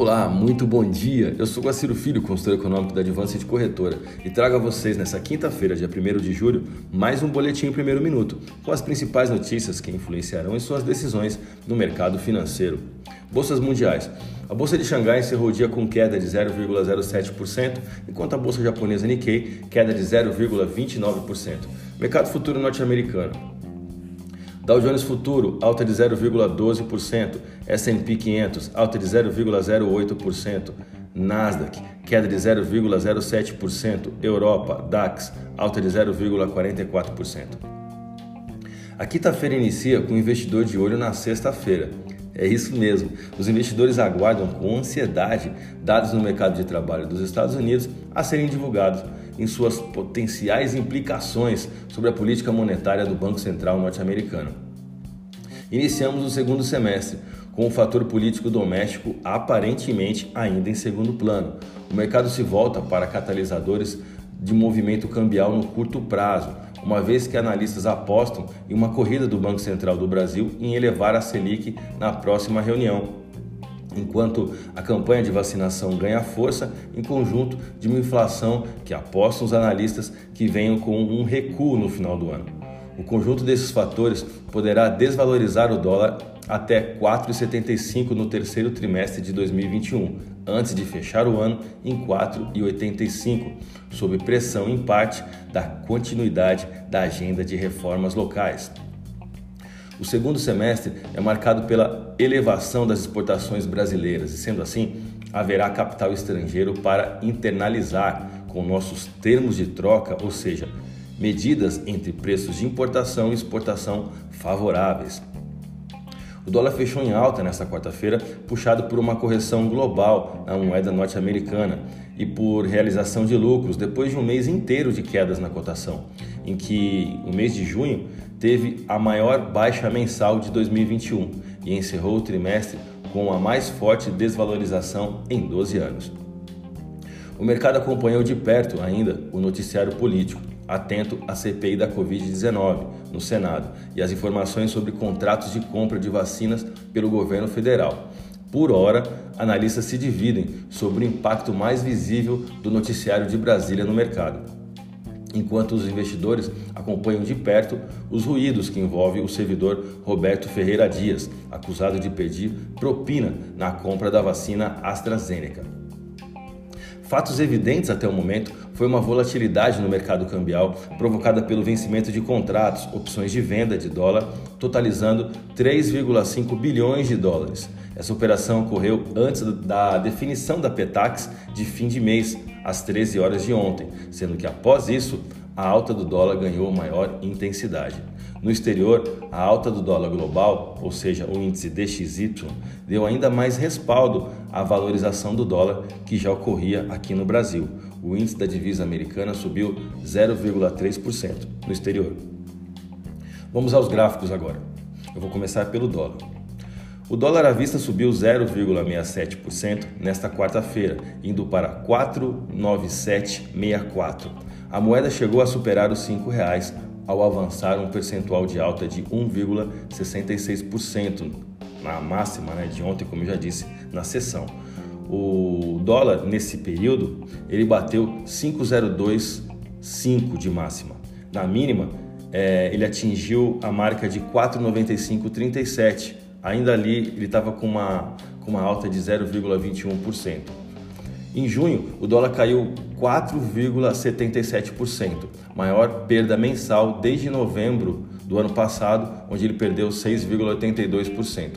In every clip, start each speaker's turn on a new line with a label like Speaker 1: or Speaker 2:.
Speaker 1: Olá, muito bom dia. Eu sou Guaciro Filho, consultor econômico da Advance de Corretora, e trago a vocês nessa quinta-feira, dia 1 de julho, mais um boletim em primeiro minuto, com as principais notícias que influenciarão em suas decisões no mercado financeiro. Bolsas mundiais. A bolsa de Xangai encerrou o dia com queda de 0,07%, enquanto a bolsa japonesa Nikkei queda de 0,29%. Mercado futuro norte-americano. Dow Jones Futuro, alta de 0,12%. S&P 500, alta de 0,08%. Nasdaq, queda de 0,07%. Europa, DAX, alta de 0,44%. A quinta-feira inicia com o investidor de olho na sexta-feira. É isso mesmo. Os investidores aguardam com ansiedade dados no mercado de trabalho dos Estados Unidos a serem divulgados em suas potenciais implicações sobre a política monetária do Banco Central norte-americano. Iniciamos o segundo semestre com o fator político doméstico aparentemente ainda em segundo plano. O mercado se volta para catalisadores de movimento cambial no curto prazo, uma vez que analistas apostam em uma corrida do Banco Central do Brasil em elevar a Selic na próxima reunião, enquanto a campanha de vacinação ganha força em conjunto de uma inflação que apostam os analistas que venham com um recuo no final do ano. O conjunto desses fatores poderá desvalorizar o dólar até 4,75 no terceiro trimestre de 2021, antes de fechar o ano em 4,85, sob pressão em parte da continuidade da agenda de reformas locais. O segundo semestre é marcado pela elevação das exportações brasileiras e, sendo assim, haverá capital estrangeiro para internalizar com nossos termos de troca, ou seja, medidas entre preços de importação e exportação favoráveis. O dólar fechou em alta nesta quarta-feira, puxado por uma correção global na moeda norte-americana e por realização de lucros depois de um mês inteiro de quedas na cotação, em que o mês de junho teve a maior baixa mensal de 2021 e encerrou o trimestre com a mais forte desvalorização em 12 anos. O mercado acompanhou de perto ainda o noticiário político, atento à CPI da Covid-19 no Senado e as informações sobre contratos de compra de vacinas pelo governo federal. Por hora, analistas se dividem sobre o impacto mais visível do noticiário de Brasília no mercado, enquanto os investidores acompanham de perto os ruídos que envolvem o servidor Roberto Ferreira Dias, acusado de pedir propina na compra da vacina AstraZeneca. Fatos evidentes até o momento foi uma volatilidade no mercado cambial provocada pelo vencimento de contratos, opções de venda de dólar, totalizando 3,5 bilhões de dólares. Essa operação ocorreu antes da definição da Petax de fim de mês, às 13 horas de ontem, sendo que após isso, a alta do dólar ganhou maior intensidade. No exterior, a alta do dólar global, ou seja, o índice DXY, deu ainda mais respaldo à valorização do dólar que já ocorria aqui no Brasil. O índice da divisa americana subiu 0,3% no exterior. Vamos aos gráficos agora. Eu vou começar pelo dólar. O dólar à vista subiu 0,67% nesta quarta-feira, indo para 4,9764. A moeda chegou a superar os R$ 5,00 ao avançar um percentual de alta de 1,66% na máxima né, de ontem, como eu já disse na sessão. O dólar nesse período ele bateu 5,025 de máxima. Na mínima é, ele atingiu a marca de 4,9537. Ainda ali ele estava com uma, com uma alta de 0,21%. Em junho, o dólar caiu 4,77%, maior perda mensal desde novembro do ano passado, onde ele perdeu 6,82%.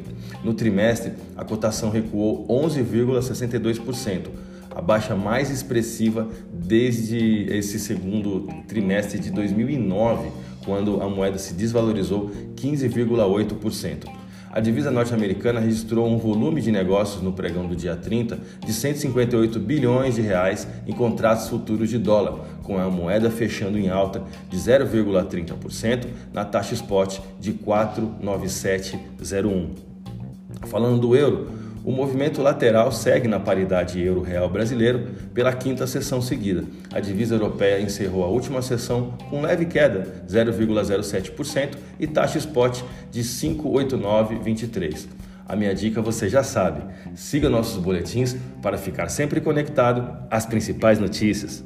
Speaker 1: No trimestre, a cotação recuou 11,62%, a baixa mais expressiva desde esse segundo trimestre de 2009, quando a moeda se desvalorizou 15,8%. A divisa norte-americana registrou um volume de negócios no pregão do dia 30 de 158 bilhões de reais em contratos futuros de dólar, com a moeda fechando em alta de 0,30% na taxa spot de 49701. Falando do euro, o movimento lateral segue na paridade euro-real brasileiro pela quinta sessão seguida. A divisa europeia encerrou a última sessão com leve queda, 0,07%, e taxa spot de 5,8923. A minha dica você já sabe. Siga nossos boletins para ficar sempre conectado às principais notícias.